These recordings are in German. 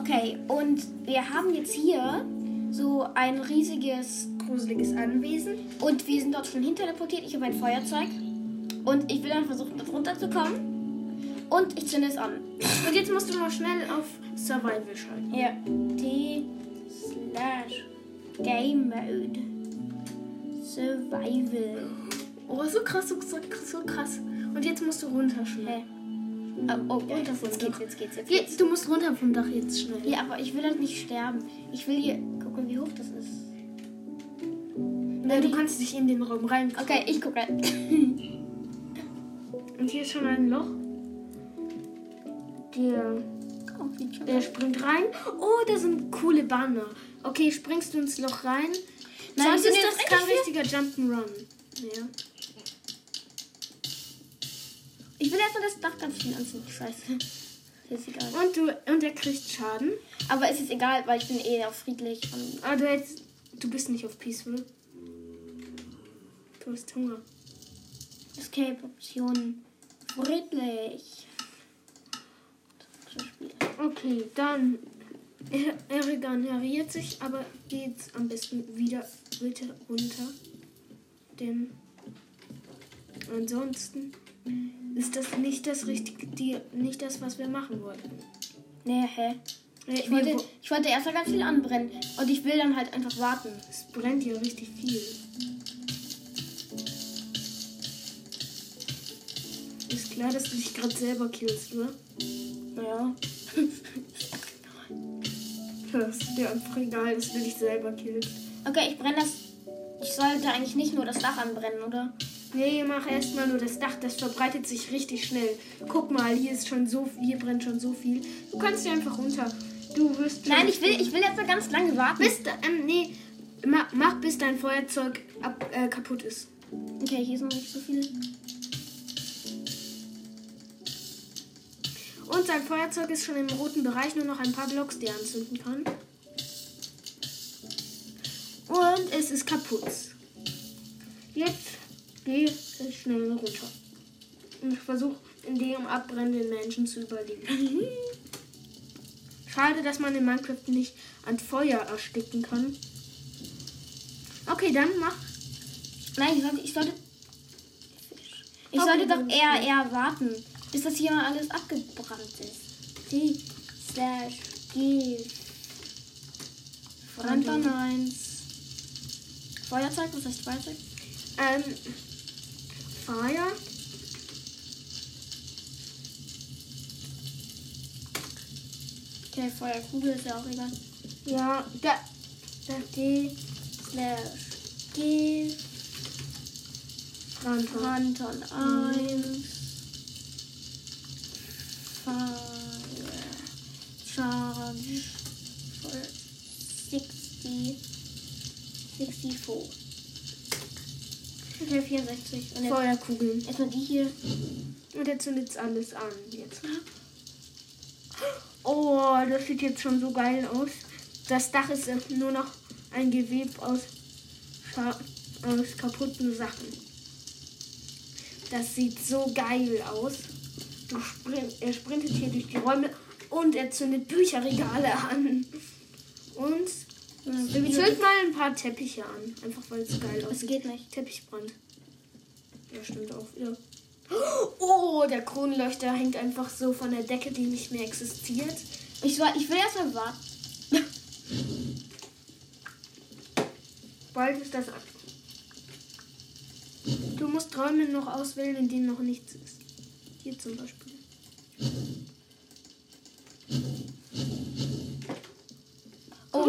Okay, und wir haben jetzt hier so ein riesiges Gruseliges Anwesen. und wir sind dort schon hin teleportiert. Ich habe ein Feuerzeug und ich will dann versuchen, dort runterzukommen. Und ich zünde es an. Und jetzt musst du noch schnell auf Survival schalten. Ja. T slash Game Mode. Survival. Oh, so krass, so, so, so krass. Und jetzt musst du runter schnell. Hä? Oh, oh, Ja, runter jetzt jetzt geht's, geht's, jetzt geht's, jetzt geht's. du musst runter vom Dach jetzt schnell. Ja, aber ich will halt nicht sterben. Ich will hier gucken, wie hoch das ist. Na, du kannst dich in den Raum rein. Okay, ich gucke. Und hier ist schon ein Loch. Der, Oh, der springt rein. Oh, da sind coole Banner. Okay, springst du ins Loch rein? Nein, Sonst sind ist das kein richtig richtiger Jump'n'Run. Ja. Ich will erstmal das Dach ganz schön anziehen. Scheiße. Ist egal. Und du und er kriegt Schaden. Aber es ist egal, weil ich bin eh auf friedlich. Aber du jetzt. Du bist nicht auf Peaceful. Du hast Hunger. Escape-Optionen. Friedlich. Okay, dann. Er, er regeneriert sich, aber geht am besten wieder bitte runter. Denn ansonsten ist das nicht das richtige, die, nicht das, was wir machen wollten. Nee, hä? Ich wir wollte, wo- ich wollte erst mal ganz viel anbrennen. Und ich will dann halt einfach warten. es brennt hier richtig viel. Ist klar, dass du dich gerade selber killst, oder? Naja. Das ist dir einfach egal, dass du dich selber killst. Okay, ich brenne das. Ich sollte eigentlich nicht nur das Dach anbrennen, oder? Nee, mach erstmal nur das Dach, das verbreitet sich richtig schnell. Guck mal, hier ist schon so hier brennt schon so viel. Du kannst hier einfach runter. Du wirst Nein, ich will, ich will jetzt mal ganz lange warten. bis ähm, nee, mach, mach bis dein Feuerzeug ab, äh, kaputt ist. Okay, hier ist noch nicht so viel. Und sein Feuerzeug ist schon im roten Bereich, nur noch ein paar Blocks, die er anzünden kann. Und es ist kaputt. Jetzt geh schnell runter. Und versuch in dem abbrennenden Menschen zu überleben. Schade, dass man in Minecraft nicht an Feuer ersticken kann. Okay, dann mach. Nein, ich sollte. Ich sollte, ich sollte doch dann- eher, eher warten, bis das hier mal alles abgebrannt ist. T slash G. Brandon 1. Feuerzeug, was heißt Feuerzeug? Ähm, Feuer. Okay, Feuerkugel ist ja auch egal. Ja, da. da T slash G. Brandhorn. Brandon 1. Fire. Charge. For 60. 64. Okay, 64. Und jetzt Feuerkugeln. erstmal die hier. Und er zündet alles an jetzt. Oh, das sieht jetzt schon so geil aus. Das Dach ist jetzt nur noch ein Geweb aus, Scha- aus kaputten Sachen. Das sieht so geil aus. Sprint, er sprintet hier durch die Räume und er zündet Bücherregale an. Und zündet mal ein paar Teppiche an. Einfach weil es geil Das aussieht. geht nicht. Teppichbrand. Ja, stimmt auch. Ja. Oh, der Kronleuchter hängt einfach so von der Decke, die nicht mehr existiert. Ich, soll, ich will erstmal warten. Bald ist das ab. Du musst Räume noch auswählen, in denen noch nichts ist. Hier zum Beispiel.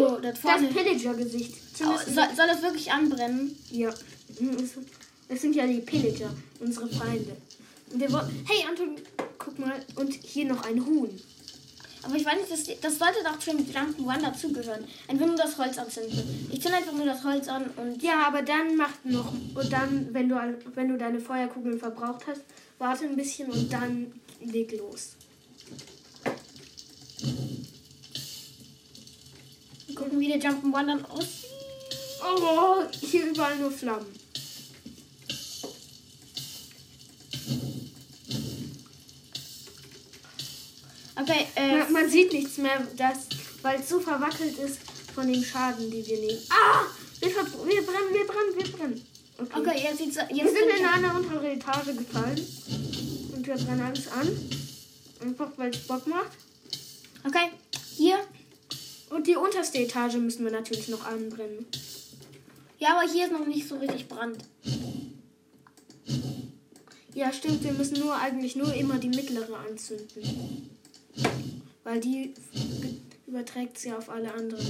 Oh, das Das. Pillager-Gesicht. Oh, soll, soll das wirklich anbrennen? Ja. Das sind ja die Pillager, unsere Feinde. Hey, Anton, guck mal. Und hier noch ein Huhn. Aber ich weiß nicht, das, das sollte doch zum Jump'n'Run dazugehören. Einfach nur das Holz anzünden. Ich zünde einfach nur das Holz an und Ja, aber dann macht noch. Und dann, wenn du, wenn du deine Feuerkugeln verbraucht hast, warte ein bisschen und dann leg los. Gucken, wie der Jump'n'Run dann aussieht. Oh, hier überall nur Flammen. Okay, äh, Man, man sieht nichts mehr. Das, weil es so verwackelt ist von dem Schaden, die wir nehmen. Ah! Wir, wir brennen, wir brennen, wir brennen. Okay, Okay, jetzt sieht's. Jetzt wir sind in eine untere Etage gefallen. Und wir brennen alles an. Einfach weil es Bock macht. Okay, hier. Und die unterste Etage müssen wir natürlich noch anbrennen. Ja, aber hier ist noch nicht so richtig Brand. Ja, stimmt, wir müssen nur eigentlich nur immer die mittlere anzünden. Weil die überträgt sie auf alle anderen.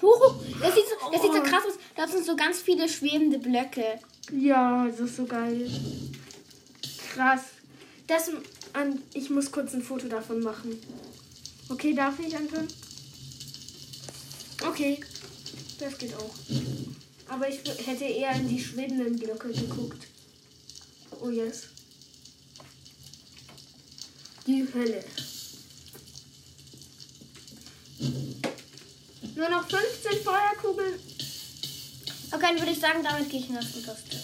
Huhu, das sieht, so, das sieht Da sind so ganz viele schwebende Blöcke. Ja, das ist so geil. Krass. Das an, ich muss kurz ein Foto davon machen. Okay, darf ich, Anton? Okay, das geht auch. Aber ich hätte eher in die schwebenden Blöcke geguckt. Oh yes. Die Hölle. Nur noch 15 Feuerkugeln. Okay, dann würde ich sagen, damit gehe ich in das unterste.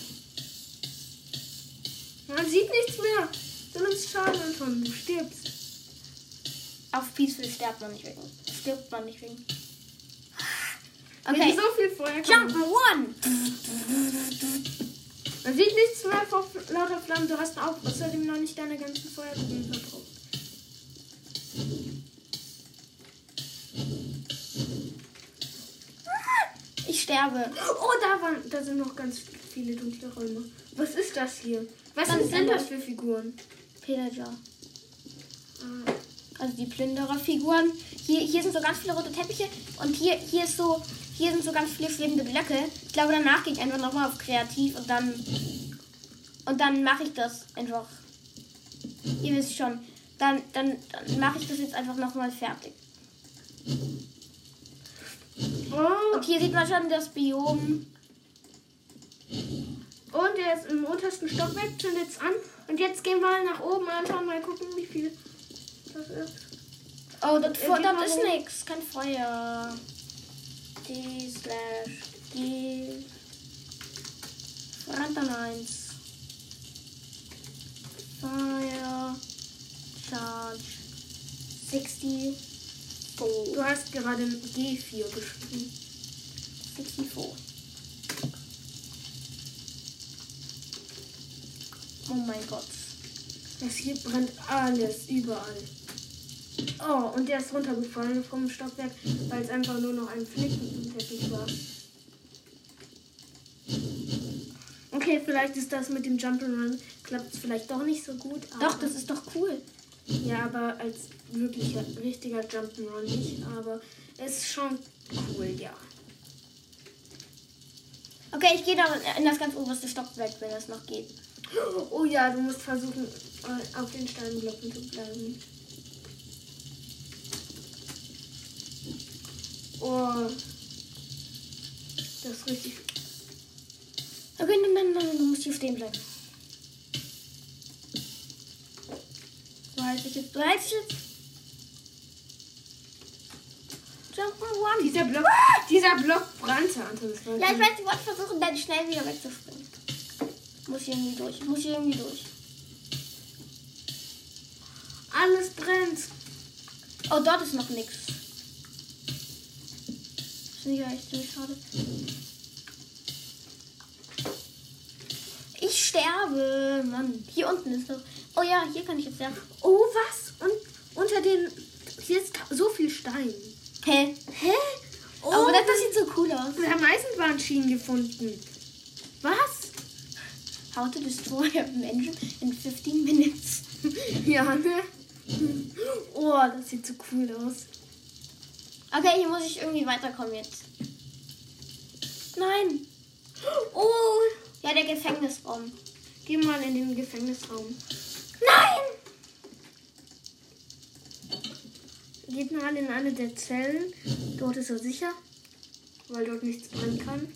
Man sieht nichts mehr. Du nimmst Schaden, Anton. Du stirbst. Auf Peaceful stirbt man nicht wegen. Stirbt man nicht wegen. Wenn Okay, so viel Feuer Jump. One! Man sieht nichts mehr vor lauter Flammen. Du hast auch außerdem noch nicht deine ganzen Feuerkugeln verbraucht. Ich sterbe. Oh, da, waren, da sind noch ganz viele dunkle Räume. Was ist das hier? Was Dann sind das für Figuren? Pillager. Ah, Also die Plündererfiguren. Hier, hier sind so ganz viele rote Teppiche und hier, hier ist so, hier sind so ganz viele schwebende Blöcke. Ich glaube, danach gehe ich einfach nochmal auf Kreativ und dann und dann mache ich das einfach. Ihr wisst schon. Dann, dann, dann mache ich das jetzt einfach nochmal fertig. Oh, Und hier sieht man schon das Biom. und der ist im untersten Stockwerk, zündet an. Und jetzt gehen wir nach oben, Anton, mal gucken, wie viel das ist. Oh, das, Äh, mal das ist nix. Kein Feuer. D slash D. Random 1. Fire. Charge. 60. Du hast gerade G4 geschrieben. 64. Oh mein Gott. Das hier brennt alles, überall. Oh, und der ist runtergefallen vom Stockwerk, weil es einfach nur noch ein Flicken im Teppich war. Okay, vielleicht ist das mit dem Jump'n'Run, klappt es vielleicht doch nicht so gut. Doch, das ist doch cool. Ja, aber als wirklicher, richtiger Jump'n'Run nicht, aber es ist schon cool, ja. Okay, ich gehe da in das ganz oberste Stockwerk, wenn das noch geht. Oh ja, du musst versuchen, äh, auf den Steinblöcken zu bleiben. Oh. Das ist richtig. Okay, nein, nein, nein, du musst hier stehen bleiben. Du hältst dich jetzt. Du hältst dich jetzt. Jump one. Dieser Block, dieser Block brannte, Anton. Ja, ich weiß, ich wollte versuchen, dann schnell wieder wegzuspringen. Muss hier irgendwie durch. Muss hier irgendwie durch. Alles brennt. Oh, dort ist noch nichts. Finde ich echt ziemlich schade. Ich sterbe, Mann. Hier unten ist noch. Oh ja, hier kann ich jetzt sterben. Oh, was? Und unter den. Hier ist so viel Stein. Hä? Hä? Oh, Aber das, das sieht so cool aus. wir haben Eisenbahnschienen gefunden. Was? How to destroy a engine in 15 minutes. Ja, ne? Oh, das sieht so cool aus. Okay, hier muss ich irgendwie weiterkommen jetzt. Nein. Oh, Ja, der Gefängnisraum. geh mal in den Gefängnisraum. Nein! Geht mal in eine der Zellen. Dort ist er sicher, weil dort nichts brennen kann.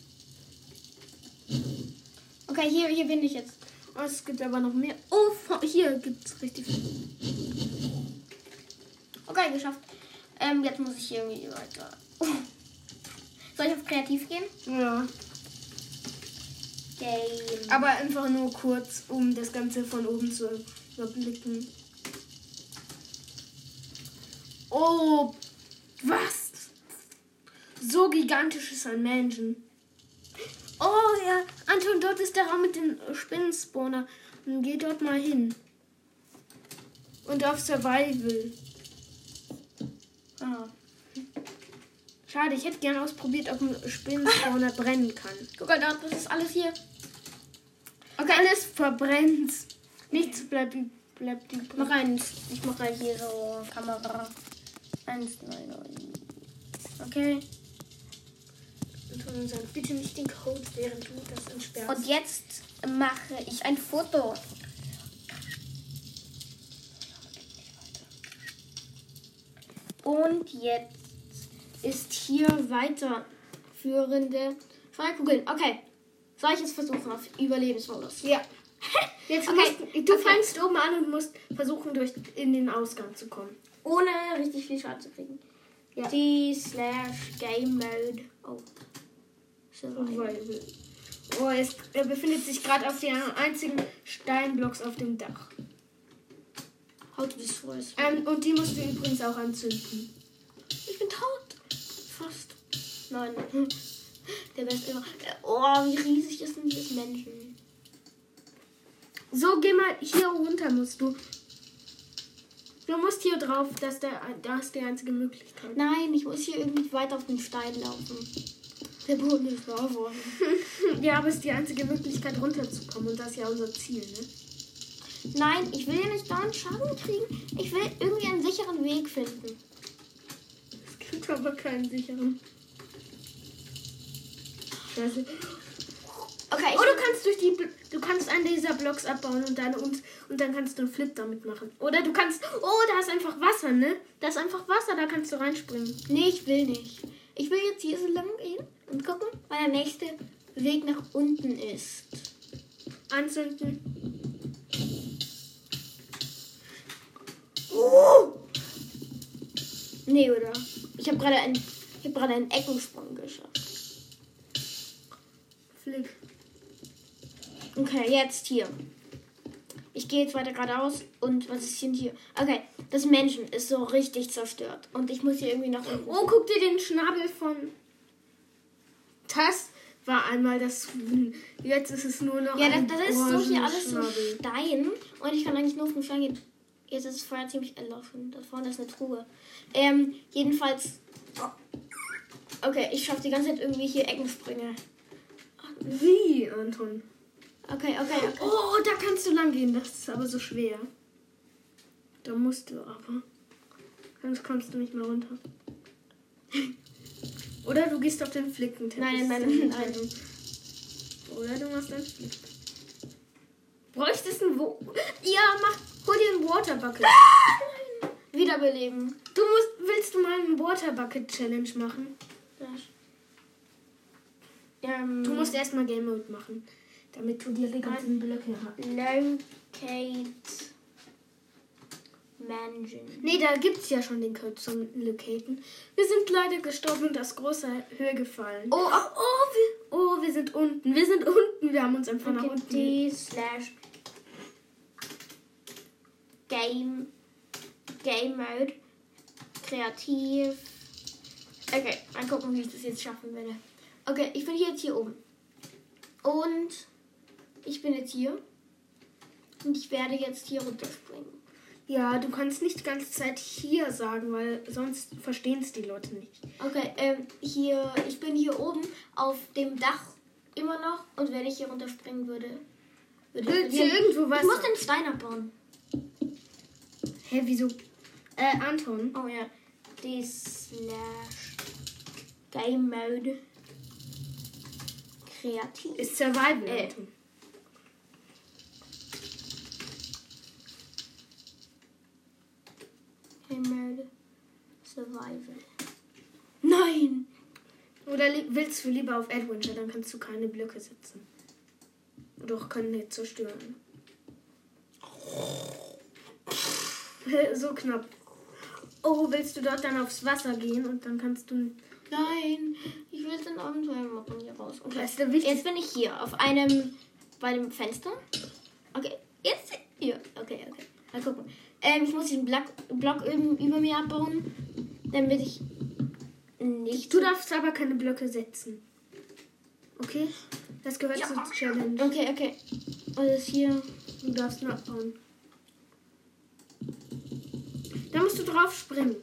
Okay, hier, hier bin ich jetzt. Oh, es gibt aber noch mehr. Oh, hier gibt es richtig viel. Okay, geschafft. Ähm, jetzt muss ich hier irgendwie weiter. Soll ich auf kreativ gehen? Ja. Game. Aber einfach nur kurz, um das Ganze von oben zu überblicken. Oh, was? So gigantisch ist ein Mansion. Oh ja, Anton, dort ist der Raum mit den Spinnenspawner. Geh dort mal hin. Und auf Survival. Ah. Schade, ich hätte gerne ausprobiert, ob ein Spinnenspawner brennen kann. Guck mal, das ist alles hier. Okay, alles verbrennt. Nichts bleibt, bleibt Ich mach eins. Ich mache hier so Kamera. Eins, neun, neun. Okay. Anton, sag bitte nicht den Code, während du das entsperrst. Und jetzt mache ich ein Foto. Und jetzt ist hier weiterführende Freikugeln. Okay. Soll ich es versuchen auf Überlebensmodus? Ja. Jetzt Okay, musst, du okay. fängst oben an und musst versuchen, durch in den Ausgang zu kommen. Ohne richtig viel Schaden zu kriegen. Ja. Die slash Game Mode. Oh. Survival. Oh, es, er befindet sich gerade auf den einzigen Steinblocks auf dem Dach. How to destroy it. Ähm, und die musst du übrigens auch anzünden. Ich bin tot. Fast. Nein. Der beste immer. Oh, wie riesig ist denn dieses Menschen? So, geh mal hier runter musst du. Du musst hier drauf, dass der, da ist die einzige Möglichkeit. Nein, ich muss hier irgendwie weiter auf den Stein laufen. Der Boden ist Lava. Ja, aber es ist die einzige Möglichkeit runterzukommen und das ist ja unser Ziel, ne? Nein, ich will ja nicht dauernd Schaden kriegen. Ich will irgendwie einen sicheren Weg finden. Es gibt aber keinen sicheren. Scheiße. Okay, ich Oh, du kannst durch die du kannst einen dieser Blocks abbauen und dann und, und dann kannst du einen Flip damit machen. Oder du kannst Oh, da ist einfach Wasser, ne? Da ist einfach Wasser, da kannst du reinspringen. Nee, ich will nicht. Ich will jetzt hier so lang gehen und gucken, weil der nächste Weg nach unten ist. Anzünden. Nee, oder? Ich habe gerade einen, ich habe gerade einen Eckensprung geschafft. Flip. Okay, jetzt hier. Ich gehe jetzt weiter geradeaus und was ist denn hier? Okay, das Menschen ist so richtig zerstört und ich muss hier irgendwie nach unten. Oh, guck dir den Schnabel von. Das war einmal das. Jetzt ist es nur noch Ja, das, das ist so hier alles so. Stein und ich kann eigentlich nur auf den Stein gehen. Jetzt ist das Feuer ziemlich erloschen. Da vorne ist eine Truhe. Ähm, jedenfalls. Okay, ich schaffe die ganze Zeit irgendwie hier Eckensprünge. Wie, Anton? Okay, okay, okay. Oh, da kannst du lang gehen. Das ist aber so schwer. Da musst du aber. Sonst kommst du nicht mehr runter. Oder du gehst auf den Flickenteppich. Nein, nein, nein, nein. Oder du machst einen Flick. Bräuchtest ein Wo... Ja, mach... Hol dir ein Waterbucket. Wiederbeleben. Du musst... Willst du mal einen Waterbucket Challenge machen? Ähm, Du musst erstmal Game Mode machen. Damit du dir die ganzen Blöcke hast. Locate Mansion. Nee, da gibt's ja schon den Code zum Locaten. Wir sind leider gestorben und aus großer Höhe gefallen. Oh, oh, wir, oh, wir sind unten. Wir sind unten. Wir haben uns einfach nach Okay, unten. D slash Game Game Mode Kreativ. Okay, mal gucken, wie ich das jetzt schaffen werde. Okay, ich bin hier jetzt hier oben. Und ich bin jetzt hier. Und ich werde jetzt hier runterspringen. Ja, du kannst nicht die ganze Zeit hier sagen, weil sonst verstehen es die Leute nicht. Okay, ähm, hier, ich bin hier oben auf dem Dach immer noch und wenn ich hier runterspringen würde, würde Willst du verlieren. irgendwo Ich was? muss den Stein abbauen. Hä, wieso? Äh, Anton. Oh ja. D slash Game Mode Kreativ. Ist Survival, Äh. Anton. Mode Survival. Nein! Oder willst du lieber auf Adventure, dann kannst du keine Blöcke setzen. Doch, können nicht zerstören. so knapp. Oh, willst du dort dann aufs Wasser gehen und dann kannst du. Nein! Ich will dann Das ist der wichtigste. Jetzt bin ich hier auf einem, bei dem Fenster. Okay, jetzt hier. Okay, okay. Mal gucken. Ähm, ich muss diesen Block, Block über, mir abbauen, damit ich nicht. Du darfst aber keine Blöcke setzen. Okay? Das gehört zur Challenge. Okay, okay. Und das hier. Du darfst nur abbauen. Da musst du drauf springen.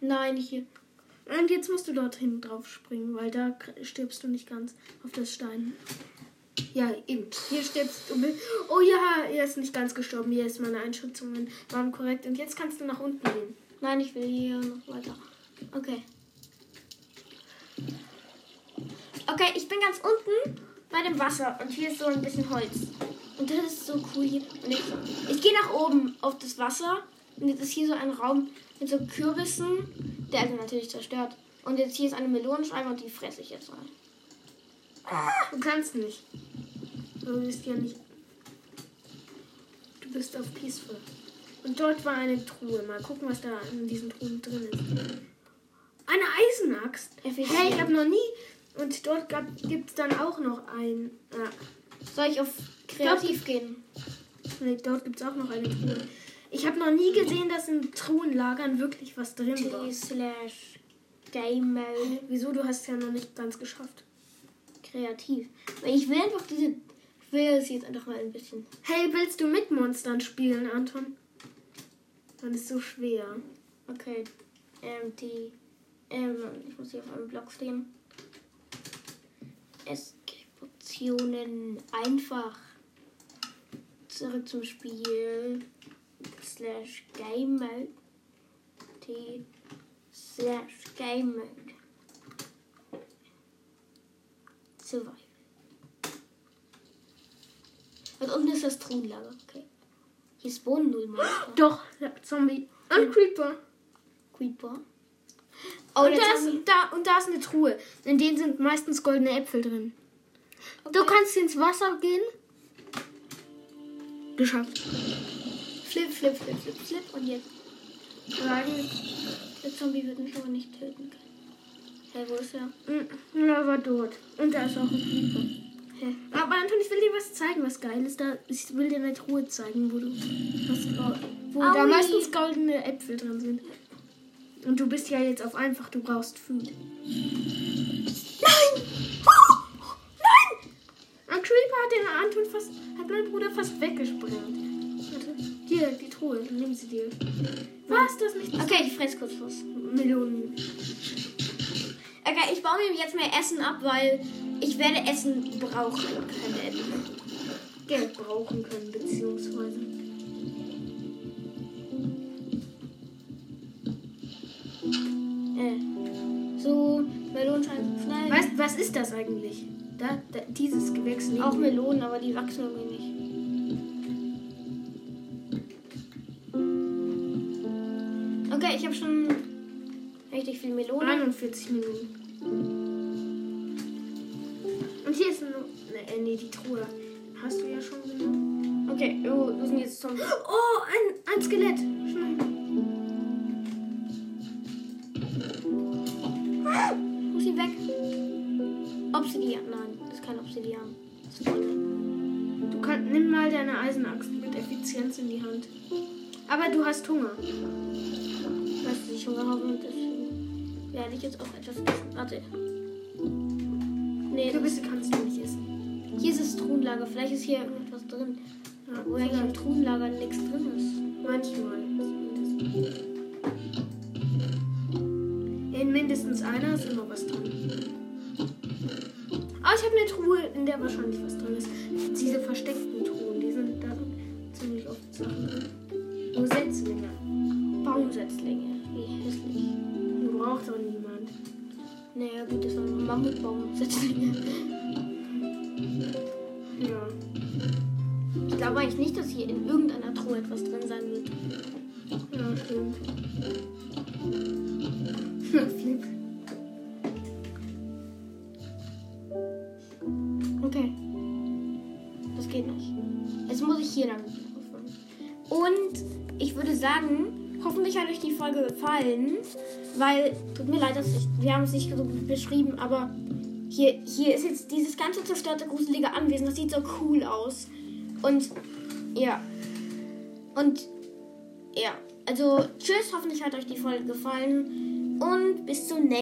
Nein, nicht hier. Und jetzt musst du dorthin drauf springen, weil da stirbst du nicht ganz auf das Stein. Ja, eben. Hier stirbst du. mit- Oh ja, er ist nicht ganz gestorben. Hier ist meine Einschätzungen waren korrekt. Und jetzt kannst du nach unten gehen. Nein, ich will hier noch weiter. Okay. Okay, ich bin ganz unten bei dem Wasser und hier ist so ein bisschen Holz. Und das ist so cool hier. Und ich, ich gehe nach oben auf das Wasser und jetzt ist hier so ein Raum mit so Kürbissen, der also natürlich zerstört. Und jetzt hier ist eine Melonenscheibe und die fresse ich jetzt mal. Du kannst nicht. Du bist ja nicht. Du bist auf Peaceful. Und dort war eine Truhe. Mal gucken, was da in diesen Truhen drin ist. Eine Eisenaxt. Hey, ich habe noch nie. Und dort gibt es dann auch noch ein. Ja, Soll ich auf kreativ gehen? nee, dort gibt es auch noch eine Truhe. Ich habe noch nie gesehen, dass in Truhenlagern wirklich was drin war. T slash Game Mode Wieso? Du hast es ja noch nicht ganz geschafft. Kreativ. Ich will einfach diese. Ich will es jetzt einfach mal ein bisschen. Hey, willst du mit Monstern spielen, Anton? Das ist so schwer. Okay. Ähm, die. Ähm, ich muss hier auf einem Block stehen. Escape-Optionen einfach. Zurück zum Spiel. Slash Game Mode. T. Slash Game Mode. Survival. Und unten ist das Truhenlager. Okay. Hier spawnen null Monster. Doch, ja, Zombie. Und Creeper. Creeper. Oh, Und da, ist, da, und da ist eine Truhe. In denen sind meistens goldene Äpfel drin. Du kannst ins Wasser gehen. Geschafft. Flip, flip, flip, flip, flip. Und jetzt. Sagen. Der Zombie wird mich aber nicht töten können. Hey, wo ist er? Mm, Ja, war dort. Und da ist auch ein Creeper. Hä? Aber Anton, ich will dir was zeigen, was geil ist. Da, ich will dir eine Truhe zeigen, wo du was, wo da Aui. meistens goldene Äpfel drin sind. Und du bist ja jetzt auf einfach, du brauchst Food. Nein! Oh, nein! Ein Creeper hat den Anton fast, hat mein Bruder fast weggesprengt. Warte. Hier, die Truhe, nimm sie dir. Was, das nicht Okay, ich fress kurz was. Millionen. Okay, ich baue mir jetzt mehr Essen ab, weil ich werde Essen brauchen können. Geld brauchen können, beziehungsweise. Äh. So, Melonenscheiben schnell. Weißt, was ist das eigentlich? Da, da, dieses Gewächs neben Auch. Melonen, aber die wachsen irgendwie nicht. Okay, ich habe schon richtig viel Melonen. 41 Minuten. Und hier ist nur. Ne, äh, nee, die Truhe. Hast du ja schon genommen. Okay, oh, wir sind jetzt zum. Oh, ein, ein Skelett. Schnell. Wo ist sie weg? Obsidian. Nein, das ist kein Obsidian. Das ist Gold. Du kannst, nimm mal deine Eisenaxt mit Effizienz in die Hand. Aber du hast Hunger. Weißt du, ich Hunger habe und deswegen werde ich jetzt auch etwas essen. Warte. Nee, Kürbisse kannst du nicht essen. hier ist das Truhenlager. Vielleicht ist hier irgendetwas drin. Ja, Wo eigentlich im Truhenlager nichts drin ist. Manchmal. In mindestens einer ist immer was drin. Aber ich habe eine Truhe, in der wahrscheinlich was drin ist. Diese versteckten Truhen, die sind da ziemlich oft Sachen drin. Mammutbaumsetzlinge. Ja. Ich glaube eigentlich nicht, dass hier in irgendeiner Truhe etwas drin sein wird. Ja, stimmt. Flip. Okay. Das geht nicht. Jetzt muss ich hier lang. Und ich würde sagen, hoffentlich hat euch die Folge gefallen, weil, tut mir leid, dass ich, wir haben es nicht so beschrieben, aber hier, hier ist jetzt dieses ganze zerstörte, gruselige Anwesen. Das sieht so cool aus. Und, ja. Und, ja. Also, tschüss, hoffentlich hat euch die Folge gefallen und bis zum nächsten Mal.